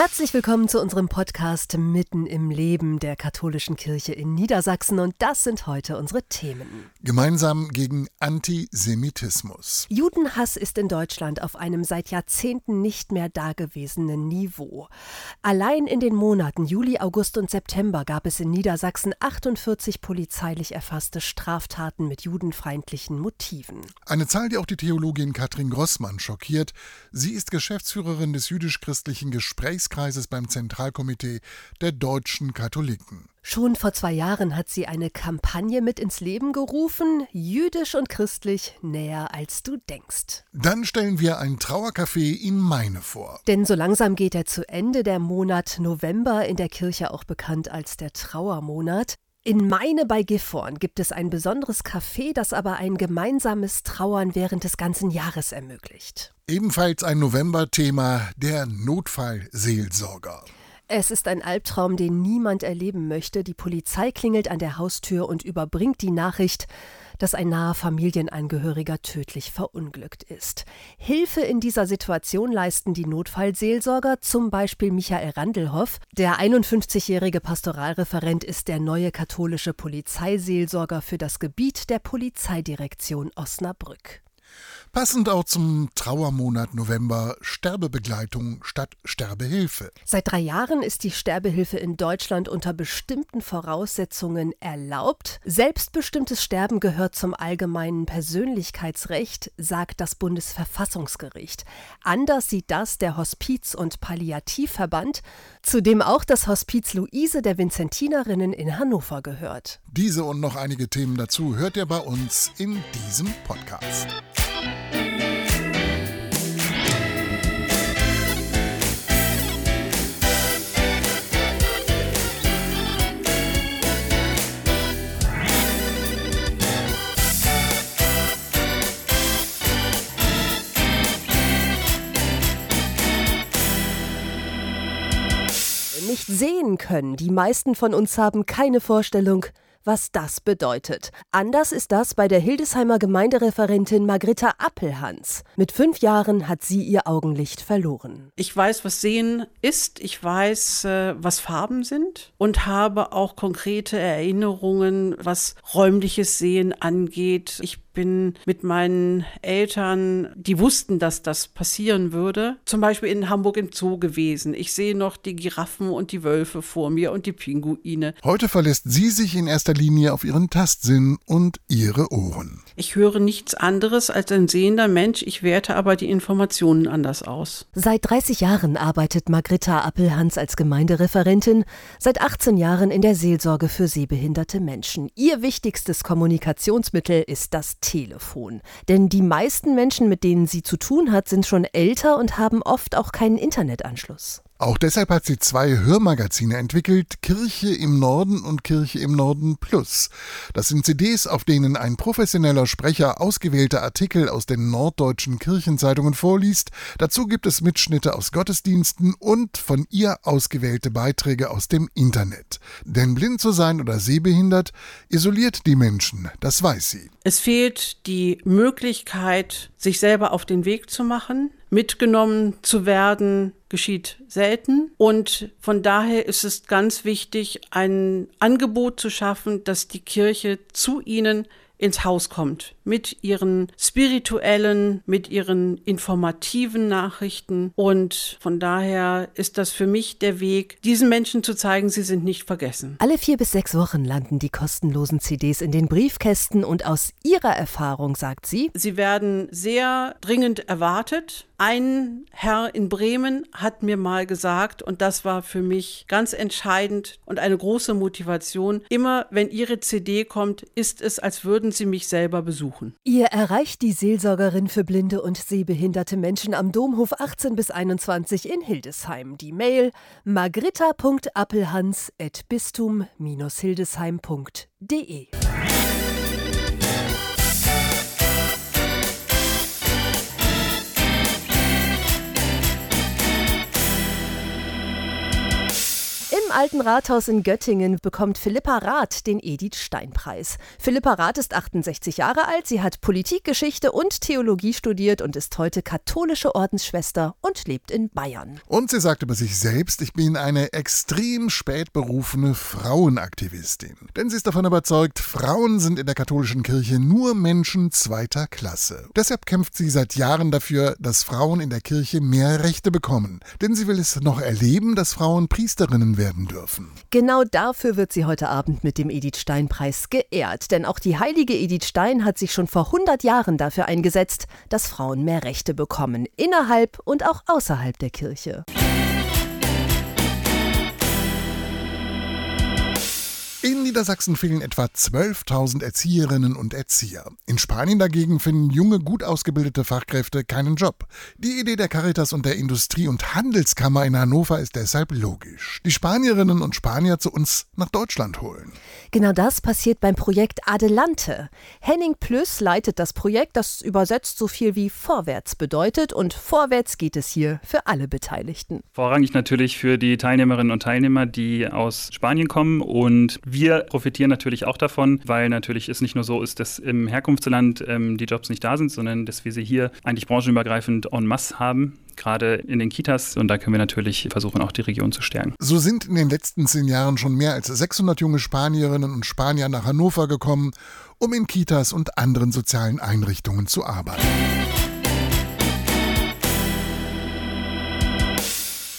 Herzlich willkommen zu unserem Podcast Mitten im Leben der katholischen Kirche in Niedersachsen und das sind heute unsere Themen. Gemeinsam gegen Antisemitismus. Judenhass ist in Deutschland auf einem seit Jahrzehnten nicht mehr dagewesenen Niveau. Allein in den Monaten Juli, August und September gab es in Niedersachsen 48 polizeilich erfasste Straftaten mit judenfeindlichen Motiven. Eine Zahl, die auch die Theologin Katrin Grossmann schockiert. Sie ist Geschäftsführerin des jüdisch-christlichen Gesprächs Kreises beim Zentralkomitee der deutschen Katholiken. Schon vor zwei Jahren hat sie eine Kampagne mit ins Leben gerufen, jüdisch und christlich näher als du denkst. Dann stellen wir ein Trauercafé in Meine vor. Denn so langsam geht er zu Ende, der Monat November, in der Kirche auch bekannt als der Trauermonat. In Meine bei Gifhorn gibt es ein besonderes Café, das aber ein gemeinsames Trauern während des ganzen Jahres ermöglicht. Ebenfalls ein November-Thema, der Notfallseelsorger. Es ist ein Albtraum, den niemand erleben möchte. Die Polizei klingelt an der Haustür und überbringt die Nachricht, dass ein naher Familienangehöriger tödlich verunglückt ist. Hilfe in dieser Situation leisten die Notfallseelsorger, zum Beispiel Michael Randelhoff. Der 51-jährige Pastoralreferent ist der neue katholische Polizeiseelsorger für das Gebiet der Polizeidirektion Osnabrück. Passend auch zum Trauermonat November Sterbebegleitung statt Sterbehilfe. Seit drei Jahren ist die Sterbehilfe in Deutschland unter bestimmten Voraussetzungen erlaubt. Selbstbestimmtes Sterben gehört zum allgemeinen Persönlichkeitsrecht, sagt das Bundesverfassungsgericht. Anders sieht das der Hospiz- und Palliativverband, zu dem auch das Hospiz Luise der Vinzentinerinnen in Hannover gehört. Diese und noch einige Themen dazu hört ihr bei uns in diesem Podcast. Sehen können. Die meisten von uns haben keine Vorstellung, was das bedeutet. Anders ist das bei der Hildesheimer Gemeindereferentin Margritta Appelhans. Mit fünf Jahren hat sie ihr Augenlicht verloren. Ich weiß, was Sehen ist, ich weiß, äh, was Farben sind und habe auch konkrete Erinnerungen, was räumliches Sehen angeht. Ich bin mit meinen Eltern, die wussten, dass das passieren würde, zum Beispiel in Hamburg im Zoo gewesen. Ich sehe noch die Giraffen und die Wölfe vor mir und die Pinguine. Heute verlässt sie sich in erster Linie auf ihren Tastsinn und ihre Ohren. Ich höre nichts anderes als ein sehender Mensch, ich werte aber die Informationen anders aus. Seit 30 Jahren arbeitet Margritta Appelhans als Gemeindereferentin, seit 18 Jahren in der Seelsorge für sehbehinderte Menschen. Ihr wichtigstes Kommunikationsmittel ist das Telefon. Denn die meisten Menschen, mit denen sie zu tun hat, sind schon älter und haben oft auch keinen Internetanschluss. Auch deshalb hat sie zwei Hörmagazine entwickelt, Kirche im Norden und Kirche im Norden Plus. Das sind CDs, auf denen ein professioneller Sprecher ausgewählte Artikel aus den norddeutschen Kirchenzeitungen vorliest. Dazu gibt es Mitschnitte aus Gottesdiensten und von ihr ausgewählte Beiträge aus dem Internet. Denn blind zu sein oder sehbehindert isoliert die Menschen, das weiß sie. Es fehlt die Möglichkeit, sich selber auf den Weg zu machen, mitgenommen zu werden, geschieht selten. Und von daher ist es ganz wichtig, ein Angebot zu schaffen, dass die Kirche zu ihnen ins Haus kommt mit ihren spirituellen, mit ihren informativen Nachrichten. Und von daher ist das für mich der Weg, diesen Menschen zu zeigen, sie sind nicht vergessen. Alle vier bis sechs Wochen landen die kostenlosen CDs in den Briefkästen und aus ihrer Erfahrung sagt sie, sie werden sehr dringend erwartet. Ein Herr in Bremen hat mir mal gesagt, und das war für mich ganz entscheidend und eine große Motivation, immer wenn Ihre CD kommt, ist es, als würden Sie mich selber besuchen. Ihr erreicht die Seelsorgerin für blinde und sehbehinderte Menschen am Domhof 18 bis 21 in Hildesheim. Die Mail margritta.appelhans.bistum-hildesheim.de Im alten Rathaus in Göttingen bekommt Philippa Rath den Edith Stein Preis. Philippa Rath ist 68 Jahre alt, sie hat Politikgeschichte und Theologie studiert und ist heute katholische Ordensschwester und lebt in Bayern. Und sie sagt über sich selbst, ich bin eine extrem spät berufene Frauenaktivistin. Denn sie ist davon überzeugt, Frauen sind in der katholischen Kirche nur Menschen zweiter Klasse. Deshalb kämpft sie seit Jahren dafür, dass Frauen in der Kirche mehr Rechte bekommen. Denn sie will es noch erleben, dass Frauen Priesterinnen werden dürfen. Genau dafür wird sie heute Abend mit dem Edith Stein Preis geehrt, denn auch die heilige Edith Stein hat sich schon vor 100 Jahren dafür eingesetzt, dass Frauen mehr Rechte bekommen, innerhalb und auch außerhalb der Kirche. In Niedersachsen fehlen etwa 12.000 Erzieherinnen und Erzieher. In Spanien dagegen finden junge, gut ausgebildete Fachkräfte keinen Job. Die Idee der Caritas und der Industrie- und Handelskammer in Hannover ist deshalb logisch. Die Spanierinnen und Spanier zu uns nach Deutschland holen. Genau das passiert beim Projekt Adelante. Henning Plüss leitet das Projekt, das übersetzt so viel wie vorwärts bedeutet und vorwärts geht es hier für alle Beteiligten. Vorrangig natürlich für die Teilnehmerinnen und Teilnehmer, die aus Spanien kommen und wir profitieren natürlich auch davon, weil natürlich es nicht nur so ist, dass im Herkunftsland ähm, die Jobs nicht da sind, sondern dass wir sie hier eigentlich branchenübergreifend en masse haben gerade in den Kitas. Und da können wir natürlich versuchen, auch die Region zu stärken. So sind in den letzten zehn Jahren schon mehr als 600 junge Spanierinnen und Spanier nach Hannover gekommen, um in Kitas und anderen sozialen Einrichtungen zu arbeiten.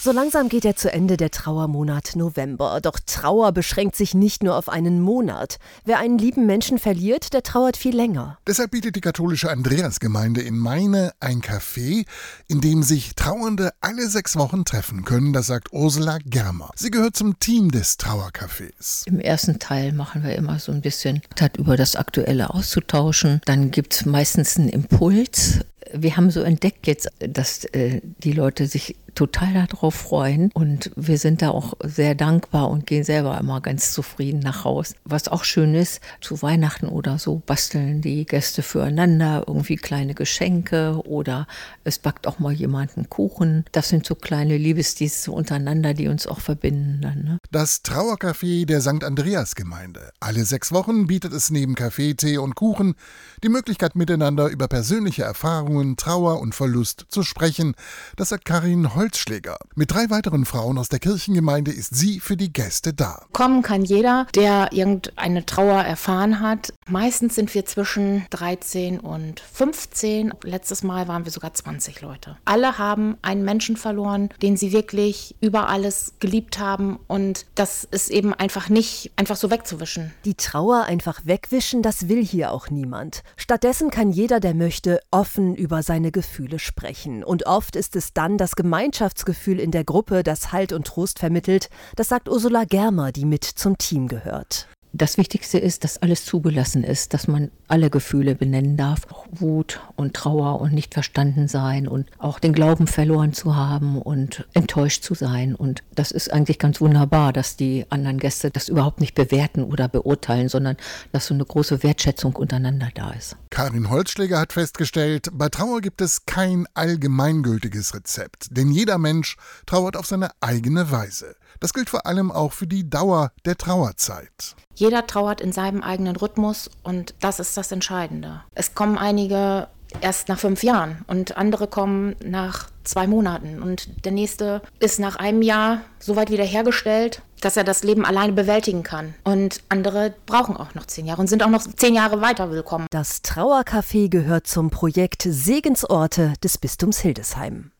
So langsam geht er zu Ende der Trauermonat November. Doch Trauer beschränkt sich nicht nur auf einen Monat. Wer einen lieben Menschen verliert, der trauert viel länger. Deshalb bietet die katholische Andreasgemeinde in Meine ein Café, in dem sich Trauernde alle sechs Wochen treffen können. Das sagt Ursula Germer. Sie gehört zum Team des Trauercafés. Im ersten Teil machen wir immer so ein bisschen über das Aktuelle auszutauschen. Dann gibt es meistens einen Impuls wir haben so entdeckt jetzt, dass äh, die Leute sich total darauf freuen und wir sind da auch sehr dankbar und gehen selber immer ganz zufrieden nach Haus. Was auch schön ist, zu Weihnachten oder so basteln die Gäste füreinander irgendwie kleine Geschenke oder es backt auch mal jemand einen Kuchen. Das sind so kleine Liebesdienste untereinander, die uns auch verbinden dann. Ne? Das Trauercafé der St. Andreas Gemeinde. Alle sechs Wochen bietet es neben Kaffee, Tee und Kuchen die Möglichkeit miteinander über persönliche Erfahrungen, Trauer und Verlust zu sprechen. Das sagt Karin Holz Holzschläger. Mit drei weiteren Frauen aus der Kirchengemeinde ist sie für die Gäste da. Kommen kann jeder, der irgendeine Trauer erfahren hat. Meistens sind wir zwischen 13 und 15. Letztes Mal waren wir sogar 20 Leute. Alle haben einen Menschen verloren, den sie wirklich über alles geliebt haben und das ist eben einfach nicht einfach so wegzuwischen. Die Trauer einfach wegwischen, das will hier auch niemand. Stattdessen kann jeder, der möchte, offen über seine Gefühle sprechen. Und oft ist es dann das Gemeinschaftsgefühl in der Gruppe, das Halt und Trost vermittelt. Das sagt Ursula Germer, die mit zum Team gehört. Das Wichtigste ist, dass alles zugelassen ist, dass man alle Gefühle benennen darf. Auch Wut und Trauer und nicht verstanden sein und auch den Glauben verloren zu haben und enttäuscht zu sein. Und das ist eigentlich ganz wunderbar, dass die anderen Gäste das überhaupt nicht bewerten oder beurteilen, sondern dass so eine große Wertschätzung untereinander da ist. Karin Holzschläger hat festgestellt, bei Trauer gibt es kein allgemeingültiges Rezept, denn jeder Mensch trauert auf seine eigene Weise. Das gilt vor allem auch für die Dauer der Trauerzeit. Jeder trauert in seinem eigenen Rhythmus und das ist das Entscheidende. Es kommen einige erst nach fünf Jahren und andere kommen nach zwei Monaten und der nächste ist nach einem Jahr so weit wiederhergestellt, dass er das Leben alleine bewältigen kann. Und andere brauchen auch noch zehn Jahre und sind auch noch zehn Jahre weiter willkommen. Das Trauercafé gehört zum Projekt Segensorte des Bistums Hildesheim.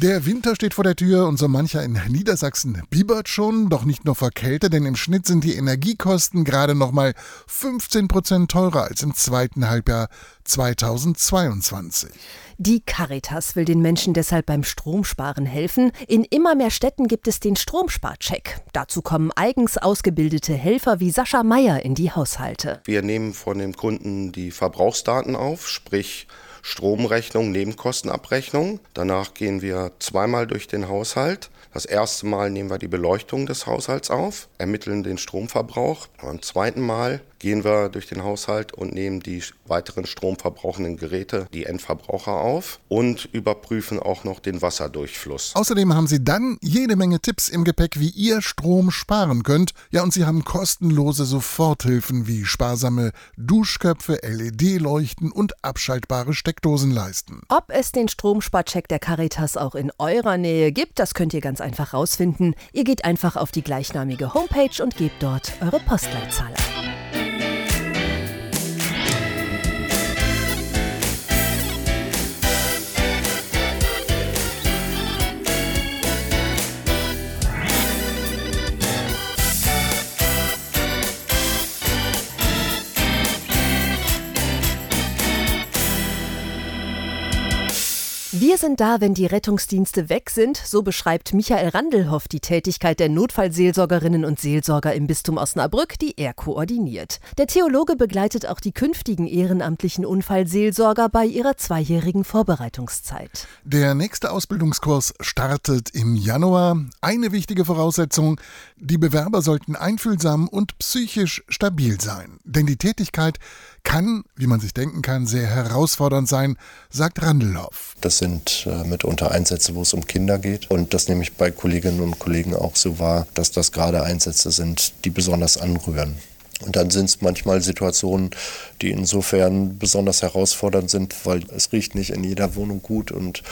Der Winter steht vor der Tür und so mancher in Niedersachsen biebert schon, doch nicht nur vor Kälte, denn im Schnitt sind die Energiekosten gerade noch mal 15 Prozent teurer als im zweiten Halbjahr 2022. Die Caritas will den Menschen deshalb beim Stromsparen helfen. In immer mehr Städten gibt es den Stromsparcheck. Dazu kommen eigens ausgebildete Helfer wie Sascha Meyer in die Haushalte. Wir nehmen von den Kunden die Verbrauchsdaten auf, sprich Stromrechnung, Nebenkostenabrechnung. Danach gehen wir zweimal durch den Haushalt. Das erste Mal nehmen wir die Beleuchtung des Haushalts auf, ermitteln den Stromverbrauch. Beim zweiten Mal gehen wir durch den Haushalt und nehmen die weiteren stromverbrauchenden Geräte, die Endverbraucher auf und überprüfen auch noch den Wasserdurchfluss. Außerdem haben Sie dann jede Menge Tipps im Gepäck, wie ihr Strom sparen könnt. Ja, und Sie haben kostenlose Soforthilfen wie sparsame Duschköpfe, LED-Leuchten und abschaltbare Steckdosenleisten. Ob es den Stromsparcheck der Caritas auch in eurer Nähe gibt, das könnt ihr ganz einfach rausfinden. Ihr geht einfach auf die gleichnamige Homepage und gebt dort eure Postleitzahl ein. Wir sind da, wenn die Rettungsdienste weg sind, so beschreibt Michael Randelhoff die Tätigkeit der Notfallseelsorgerinnen und Seelsorger im Bistum Osnabrück, die er koordiniert. Der Theologe begleitet auch die künftigen ehrenamtlichen Unfallseelsorger bei ihrer zweijährigen Vorbereitungszeit. Der nächste Ausbildungskurs startet im Januar. Eine wichtige Voraussetzung, die Bewerber sollten einfühlsam und psychisch stabil sein. Denn die Tätigkeit kann, wie man sich denken kann, sehr herausfordernd sein, sagt Randelhoff. Das sind äh, mitunter Einsätze, wo es um Kinder geht. Und das nehme ich bei Kolleginnen und Kollegen auch so wahr, dass das gerade Einsätze sind, die besonders anrühren. Und dann sind es manchmal Situationen, die insofern besonders herausfordernd sind, weil es riecht nicht in jeder Wohnung gut und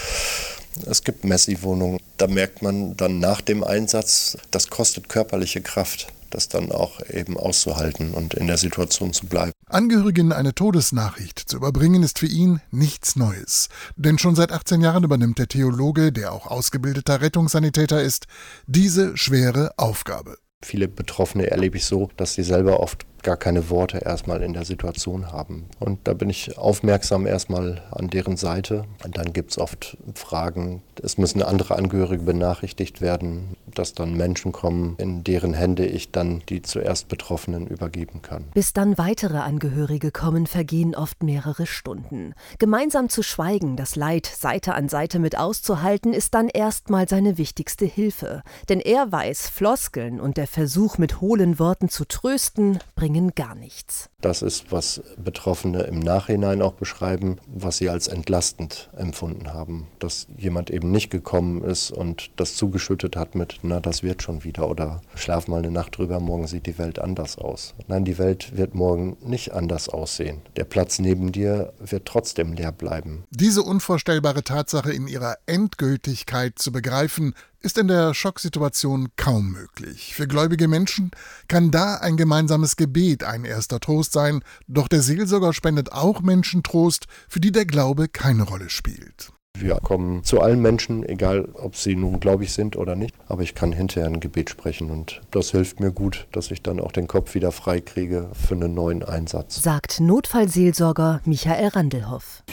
es gibt Messi-Wohnungen. Da merkt man dann nach dem Einsatz, das kostet körperliche Kraft das dann auch eben auszuhalten und in der Situation zu bleiben. Angehörigen eine Todesnachricht zu überbringen, ist für ihn nichts Neues. Denn schon seit 18 Jahren übernimmt der Theologe, der auch ausgebildeter Rettungssanitäter ist, diese schwere Aufgabe. Viele Betroffene erlebe ich so, dass sie selber oft gar keine Worte erstmal in der Situation haben. Und da bin ich aufmerksam erstmal an deren Seite. Und dann gibt es oft Fragen. Es müssen andere Angehörige benachrichtigt werden, dass dann Menschen kommen, in deren Hände ich dann die zuerst Betroffenen übergeben kann. Bis dann weitere Angehörige kommen, vergehen oft mehrere Stunden. Gemeinsam zu schweigen, das Leid Seite an Seite mit auszuhalten, ist dann erstmal seine wichtigste Hilfe. Denn er weiß, Floskeln und der Versuch, mit hohlen Worten zu trösten, bringen bringen gar nichts. Das ist, was Betroffene im Nachhinein auch beschreiben, was sie als entlastend empfunden haben. Dass jemand eben nicht gekommen ist und das zugeschüttet hat mit, na, das wird schon wieder oder schlaf mal eine Nacht drüber, morgen sieht die Welt anders aus. Nein, die Welt wird morgen nicht anders aussehen. Der Platz neben dir wird trotzdem leer bleiben. Diese unvorstellbare Tatsache in ihrer Endgültigkeit zu begreifen, ist in der Schocksituation kaum möglich. Für gläubige Menschen kann da ein gemeinsames Gebet ein erster Trost sein, doch der Seelsorger spendet auch Menschen Trost, für die der Glaube keine Rolle spielt. Wir kommen zu allen Menschen, egal ob sie nun gläubig sind oder nicht, aber ich kann hinterher ein Gebet sprechen und das hilft mir gut, dass ich dann auch den Kopf wieder frei kriege für einen neuen Einsatz. Sagt Notfallseelsorger Michael Randelhoff.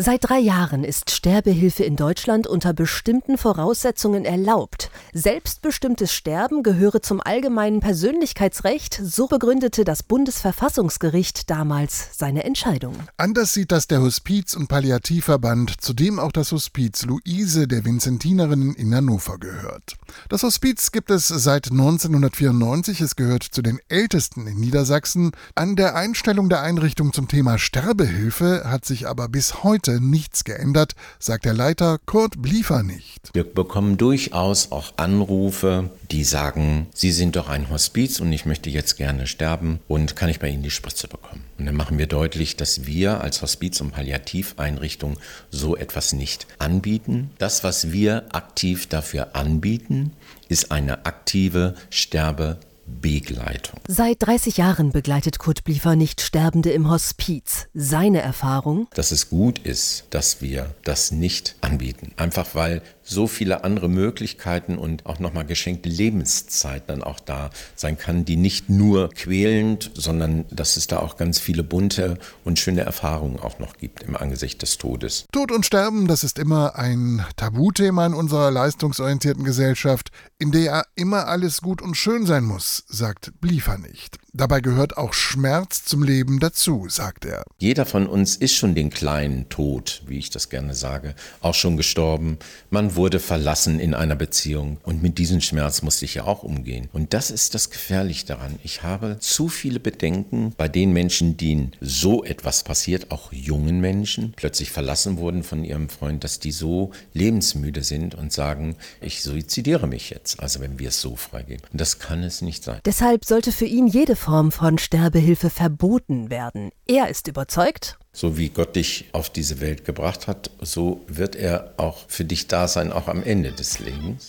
Seit drei Jahren ist Sterbehilfe in Deutschland unter bestimmten Voraussetzungen erlaubt. Selbstbestimmtes Sterben gehöre zum allgemeinen Persönlichkeitsrecht, so begründete das Bundesverfassungsgericht damals seine Entscheidung. Anders sieht das der Hospiz- und Palliativverband, zu dem auch das Hospiz Luise der Vinzentinerinnen in Hannover gehört. Das Hospiz gibt es seit 1994, es gehört zu den ältesten in Niedersachsen. An der Einstellung der Einrichtung zum Thema Sterbehilfe hat sich aber bis heute heute nichts geändert, sagt der Leiter Kurt Bliefer nicht. Wir bekommen durchaus auch Anrufe, die sagen, Sie sind doch ein Hospiz und ich möchte jetzt gerne sterben und kann ich bei Ihnen die Spritze bekommen? Und dann machen wir deutlich, dass wir als Hospiz- und Palliativeinrichtung so etwas nicht anbieten. Das, was wir aktiv dafür anbieten, ist eine aktive Sterbe Begleitung. Seit 30 Jahren begleitet Kurt Bliefer nicht Sterbende im Hospiz. Seine Erfahrung? Dass es gut ist, dass wir das nicht anbieten. Einfach weil so viele andere Möglichkeiten und auch nochmal geschenkte Lebenszeit dann auch da sein kann, die nicht nur quälend, sondern dass es da auch ganz viele bunte und schöne Erfahrungen auch noch gibt im Angesicht des Todes. Tod und Sterben, das ist immer ein Tabuthema in unserer leistungsorientierten Gesellschaft, in der immer alles gut und schön sein muss, sagt Bliefer nicht. Dabei gehört auch Schmerz zum Leben dazu, sagt er. Jeder von uns ist schon den kleinen Tod, wie ich das gerne sage, auch schon gestorben. Man wurde verlassen in einer Beziehung und mit diesem Schmerz musste ich ja auch umgehen. Und das ist das Gefährliche daran. Ich habe zu viele Bedenken bei den Menschen, denen so etwas passiert, auch jungen Menschen, plötzlich verlassen wurden von ihrem Freund, dass die so lebensmüde sind und sagen, ich suizidiere mich jetzt. Also wenn wir es so freigeben. Und das kann es nicht sein. Deshalb sollte für ihn jede Form von Sterbehilfe verboten werden. Er ist überzeugt, so wie Gott dich auf diese Welt gebracht hat, so wird er auch für dich da sein, auch am Ende des Lebens.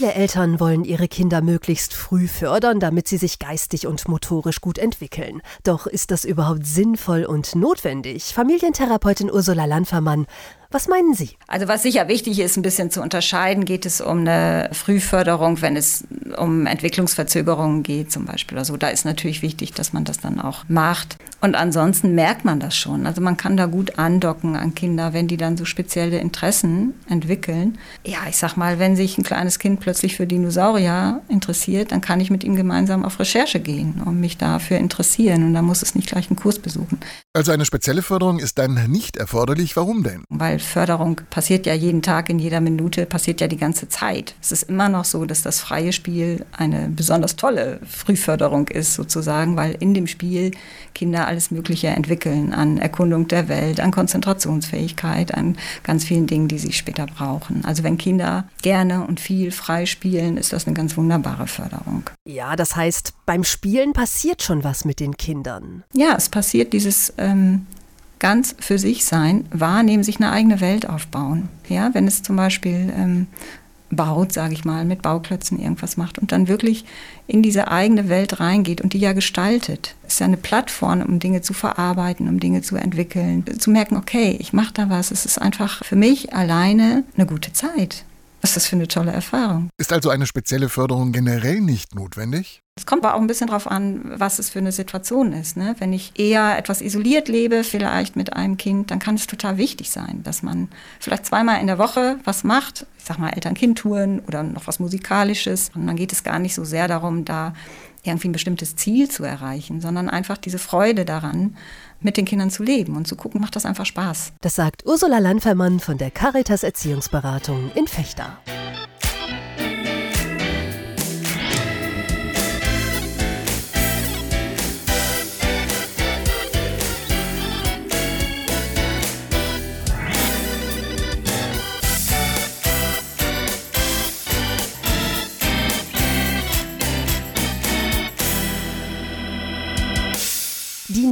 Viele Eltern wollen ihre Kinder möglichst früh fördern, damit sie sich geistig und motorisch gut entwickeln. Doch ist das überhaupt sinnvoll und notwendig? Familientherapeutin Ursula Landfermann was meinen Sie? Also was sicher wichtig ist, ein bisschen zu unterscheiden, geht es um eine Frühförderung, wenn es um Entwicklungsverzögerungen geht zum Beispiel. Also da ist natürlich wichtig, dass man das dann auch macht. Und ansonsten merkt man das schon. Also man kann da gut andocken an Kinder, wenn die dann so spezielle Interessen entwickeln. Ja, ich sag mal, wenn sich ein kleines Kind plötzlich für Dinosaurier interessiert, dann kann ich mit ihm gemeinsam auf Recherche gehen und mich dafür interessieren. Und da muss es nicht gleich einen Kurs besuchen. Also eine spezielle Förderung ist dann nicht erforderlich. Warum denn? Weil Förderung passiert ja jeden Tag, in jeder Minute, passiert ja die ganze Zeit. Es ist immer noch so, dass das freie Spiel eine besonders tolle Frühförderung ist, sozusagen, weil in dem Spiel Kinder alles Mögliche entwickeln an Erkundung der Welt, an Konzentrationsfähigkeit, an ganz vielen Dingen, die sie später brauchen. Also wenn Kinder gerne und viel frei spielen, ist das eine ganz wunderbare Förderung. Ja, das heißt, beim Spielen passiert schon was mit den Kindern. Ja, es passiert dieses ähm, ganz für sich sein, wahrnehmen, sich eine eigene Welt aufbauen. Ja, wenn es zum Beispiel ähm, baut, sage ich mal, mit Bauklötzen irgendwas macht und dann wirklich in diese eigene Welt reingeht und die ja gestaltet. Es ist ja eine Plattform, um Dinge zu verarbeiten, um Dinge zu entwickeln, zu merken, okay, ich mache da was. Es ist einfach für mich alleine eine gute Zeit. Was ist das für eine tolle Erfahrung? Ist also eine spezielle Förderung generell nicht notwendig? Es kommt aber auch ein bisschen darauf an, was es für eine Situation ist. Ne? Wenn ich eher etwas isoliert lebe, vielleicht mit einem Kind, dann kann es total wichtig sein, dass man vielleicht zweimal in der Woche was macht. Ich sag mal Eltern-Kind-Touren oder noch was Musikalisches. Und dann geht es gar nicht so sehr darum, da irgendwie ein bestimmtes Ziel zu erreichen, sondern einfach diese Freude daran, mit den Kindern zu leben und zu gucken, macht das einfach Spaß. Das sagt Ursula Landfermann von der Caritas Erziehungsberatung in Fechter.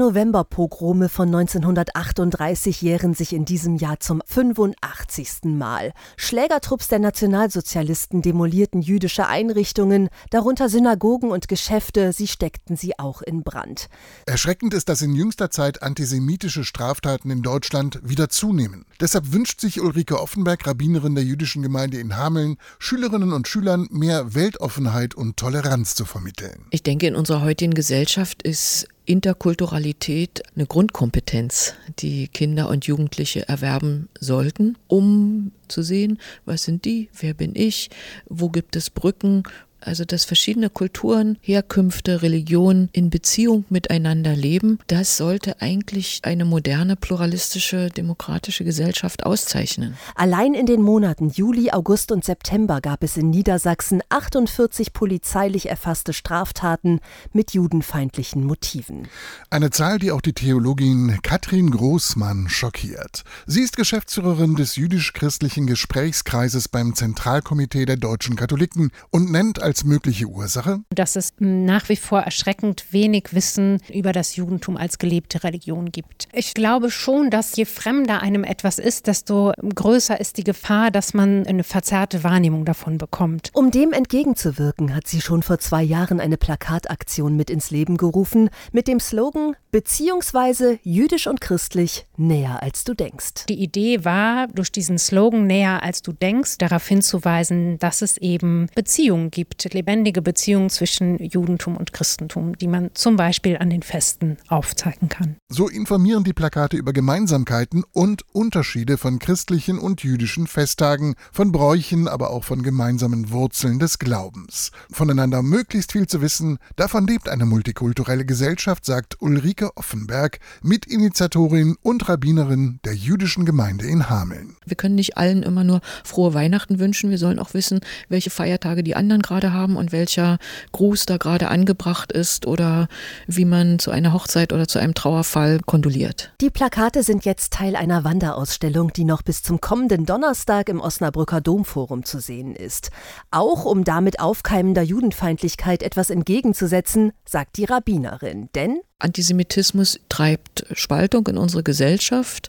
Novemberpogrome von 1938 jähren sich in diesem Jahr zum 85. Mal. Schlägertrupps der Nationalsozialisten demolierten jüdische Einrichtungen, darunter Synagogen und Geschäfte, sie steckten sie auch in Brand. Erschreckend ist, dass in jüngster Zeit antisemitische Straftaten in Deutschland wieder zunehmen. Deshalb wünscht sich Ulrike Offenberg, Rabbinerin der jüdischen Gemeinde in Hameln, Schülerinnen und Schülern mehr Weltoffenheit und Toleranz zu vermitteln. Ich denke, in unserer heutigen Gesellschaft ist Interkulturalität eine Grundkompetenz, die Kinder und Jugendliche erwerben sollten, um zu sehen, was sind die, wer bin ich, wo gibt es Brücken, also dass verschiedene Kulturen, Herkünfte, Religionen in Beziehung miteinander leben, das sollte eigentlich eine moderne, pluralistische, demokratische Gesellschaft auszeichnen. Allein in den Monaten Juli, August und September gab es in Niedersachsen 48 polizeilich erfasste Straftaten mit judenfeindlichen Motiven. Eine Zahl, die auch die Theologin Katrin Großmann schockiert. Sie ist Geschäftsführerin des jüdisch-christlichen Gesprächskreises beim Zentralkomitee der deutschen Katholiken und nennt als mögliche Ursache? Dass es nach wie vor erschreckend wenig Wissen über das Judentum als gelebte Religion gibt. Ich glaube schon, dass je fremder einem etwas ist, desto größer ist die Gefahr, dass man eine verzerrte Wahrnehmung davon bekommt. Um dem entgegenzuwirken, hat sie schon vor zwei Jahren eine Plakataktion mit ins Leben gerufen mit dem Slogan beziehungsweise jüdisch und christlich näher als du denkst. Die Idee war, durch diesen Slogan näher als du denkst, darauf hinzuweisen, dass es eben Beziehungen gibt, lebendige Beziehungen zwischen Judentum und Christentum, die man zum Beispiel an den Festen aufzeigen kann. So informieren die Plakate über Gemeinsamkeiten und Unterschiede von christlichen und jüdischen Festtagen, von Bräuchen, aber auch von gemeinsamen Wurzeln des Glaubens. Voneinander möglichst viel zu wissen, davon lebt eine multikulturelle Gesellschaft, sagt Ulrike Offenberg, Mitinitiatorin und Rabbinerin der jüdischen Gemeinde in Hameln. Wir können nicht allen immer nur frohe Weihnachten wünschen, wir sollen auch wissen, welche Feiertage die anderen gerade haben und welcher Gruß da gerade angebracht ist oder wie man zu einer Hochzeit oder zu einem Trauerfall kondoliert. Die Plakate sind jetzt Teil einer Wanderausstellung, die noch bis zum kommenden Donnerstag im Osnabrücker Domforum zu sehen ist. Auch um damit aufkeimender Judenfeindlichkeit etwas entgegenzusetzen, sagt die Rabbinerin. Denn Antisemitismus treibt Spaltung in unsere Gesellschaft,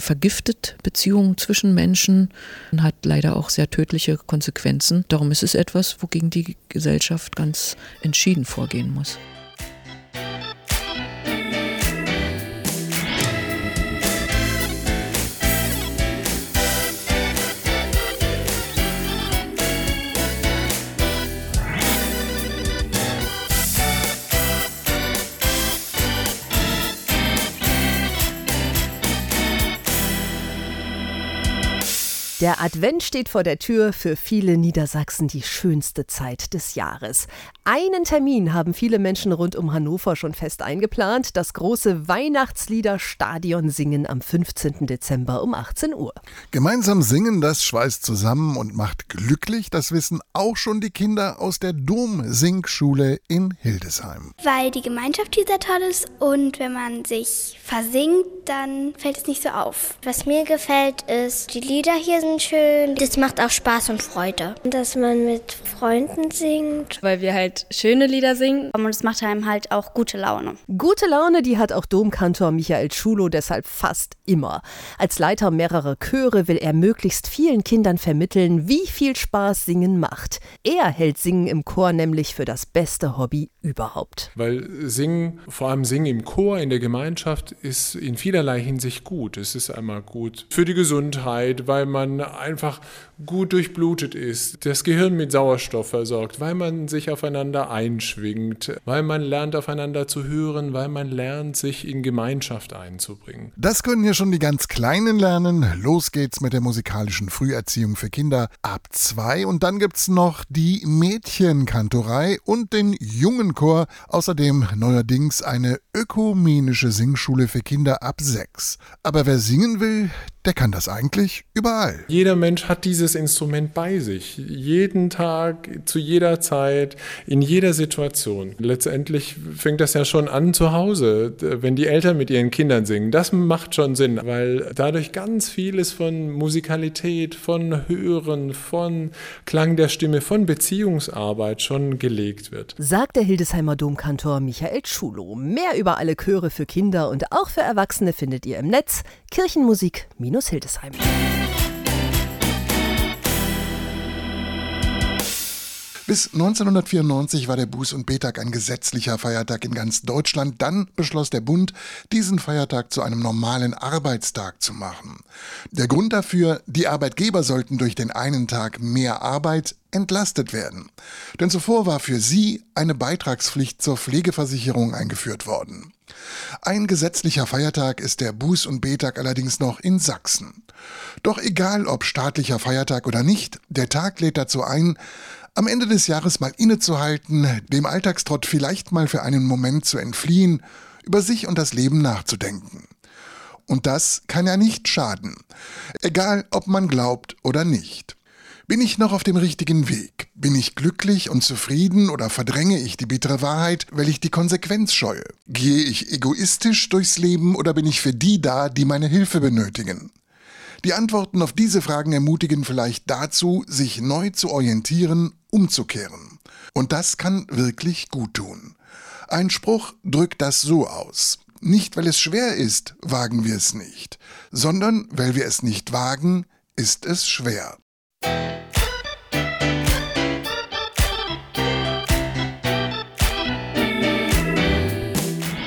vergiftet Beziehungen zwischen Menschen und hat leider auch sehr tödliche Konsequenzen. Darum ist es etwas, wogegen die Gesellschaft ganz entschieden vorgehen muss. Der Advent steht vor der Tür, für viele Niedersachsen die schönste Zeit des Jahres. Einen Termin haben viele Menschen rund um Hannover schon fest eingeplant, das große Weihnachtslieder-Stadion singen am 15. Dezember um 18 Uhr. Gemeinsam singen, das schweißt zusammen und macht glücklich, das wissen auch schon die Kinder aus der Dom-Singschule in Hildesheim. Weil die Gemeinschaft hier sehr toll ist und wenn man sich versingt, dann fällt es nicht so auf. Was mir gefällt, ist, die Lieder hier sind schön. Das macht auch Spaß und Freude. Dass man mit Freunden singt. Weil wir halt schöne Lieder singen. Und es macht einem halt auch gute Laune. Gute Laune, die hat auch Domkantor Michael Schulo deshalb fast immer. Als Leiter mehrerer Chöre will er möglichst vielen Kindern vermitteln, wie viel Spaß Singen macht. Er hält Singen im Chor nämlich für das beste Hobby überhaupt. Weil Singen, vor allem Singen im Chor, in der Gemeinschaft, ist in vielerlei Hinsicht gut. Es ist einmal gut für die Gesundheit, weil man einfach gut durchblutet ist, das Gehirn mit Sauerstoff versorgt, weil man sich aufeinander einschwingt, weil man lernt aufeinander zu hören, weil man lernt, sich in Gemeinschaft einzubringen. Das können ja schon die ganz Kleinen lernen. Los geht's mit der musikalischen Früherziehung für Kinder ab zwei und dann gibt's noch die Mädchenkantorei und den Jungenchor, außerdem neuerdings eine ökumenische Singschule für Kinder ab sechs. Aber wer singen will, der kann das eigentlich überall. Jeder Mensch hat dieses Instrument bei sich. Jeden Tag, zu jeder Zeit, in jeder Situation. Letztendlich fängt das ja schon an zu Hause, wenn die Eltern mit ihren Kindern singen. Das macht schon Sinn, weil dadurch ganz vieles von Musikalität, von Hören, von Klang der Stimme, von Beziehungsarbeit schon gelegt wird. Sagt der Hildesheimer Domkantor Michael Schulow. Mehr über alle Chöre für Kinder und auch für Erwachsene findet ihr im Netz kirchenmusik.de Bis 1994 war der Buß- und Betag ein gesetzlicher Feiertag in ganz Deutschland. Dann beschloss der Bund, diesen Feiertag zu einem normalen Arbeitstag zu machen. Der Grund dafür, die Arbeitgeber sollten durch den einen Tag mehr Arbeit entlastet werden. Denn zuvor war für sie eine Beitragspflicht zur Pflegeversicherung eingeführt worden. Ein gesetzlicher Feiertag ist der Buß- und Betag allerdings noch in Sachsen. Doch egal ob staatlicher Feiertag oder nicht, der Tag lädt dazu ein, am Ende des Jahres mal innezuhalten, dem Alltagstrott vielleicht mal für einen Moment zu entfliehen, über sich und das Leben nachzudenken. Und das kann ja nicht schaden, egal ob man glaubt oder nicht. Bin ich noch auf dem richtigen Weg? Bin ich glücklich und zufrieden oder verdränge ich die bittere Wahrheit, weil ich die Konsequenz scheue? Gehe ich egoistisch durchs Leben oder bin ich für die da, die meine Hilfe benötigen? Die Antworten auf diese Fragen ermutigen vielleicht dazu, sich neu zu orientieren, umzukehren. Und das kann wirklich gut tun. Ein Spruch drückt das so aus. Nicht weil es schwer ist, wagen wir es nicht, sondern weil wir es nicht wagen, ist es schwer.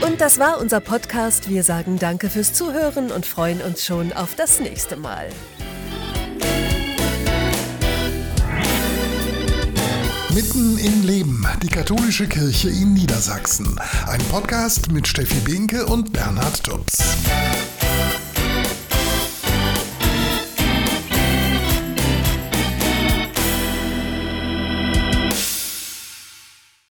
Und das war unser Podcast. Wir sagen Danke fürs Zuhören und freuen uns schon auf das nächste Mal. Mitten im Leben, die katholische Kirche in Niedersachsen. Ein Podcast mit Steffi Binke und Bernhard Tubbs.